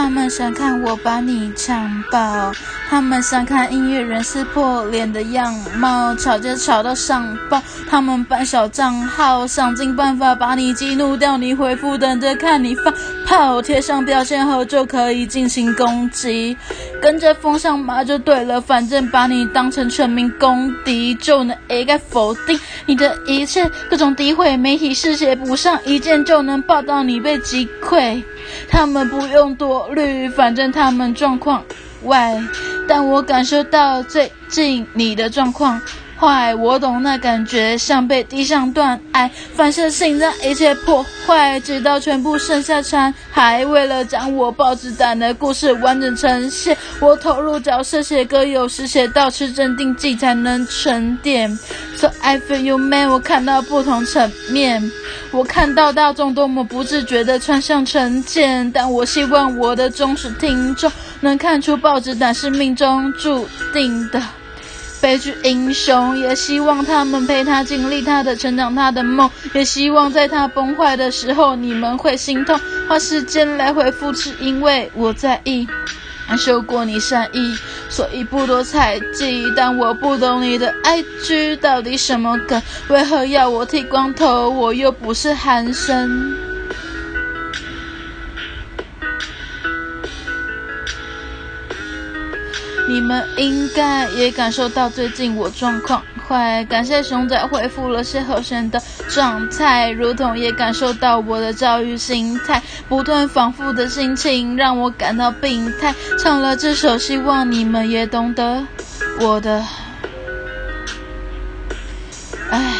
他们想看我把你强爆，他们想看音乐人撕破脸的样貌，吵架吵到上报，他们办小账号，想尽办法把你激怒掉，你回复等着看你发。炮，贴上标签后就可以进行攻击，跟着风向骂就对了，反正把你当成全民公敌，就能一概否定。你的一切，各种诋毁，媒体嗜血补上一件就能报道你被击溃。他们不用多虑，反正他们状况外，但我感受到最近你的状况。坏，我懂那感觉，像被地上断爱，反射性让一切破坏，直到全部剩下残骸。为了将我报纸胆的故事完整呈现，我投入角色写歌，有时写到吃镇定剂才能沉淀。So I feel you man，我看到不同层面。我看到大众多么不自觉地穿向成见，但我希望我的忠实听众能看出报纸胆是命中注定的悲剧英雄，也希望他们陪他经历他的成长，他的梦，也希望在他崩坏的时候你们会心痛。花时间来回复，是因为我在意。受过你善意，所以不多猜忌。但我不懂你的爱句到底什么梗，为何要我剃光头？我又不是韩生。你们应该也感受到最近我状况坏，感谢熊仔恢复了些和弦的状态，如同也感受到我的教育心态，不断反复的心情让我感到病态。唱了这首，希望你们也懂得我的，唉。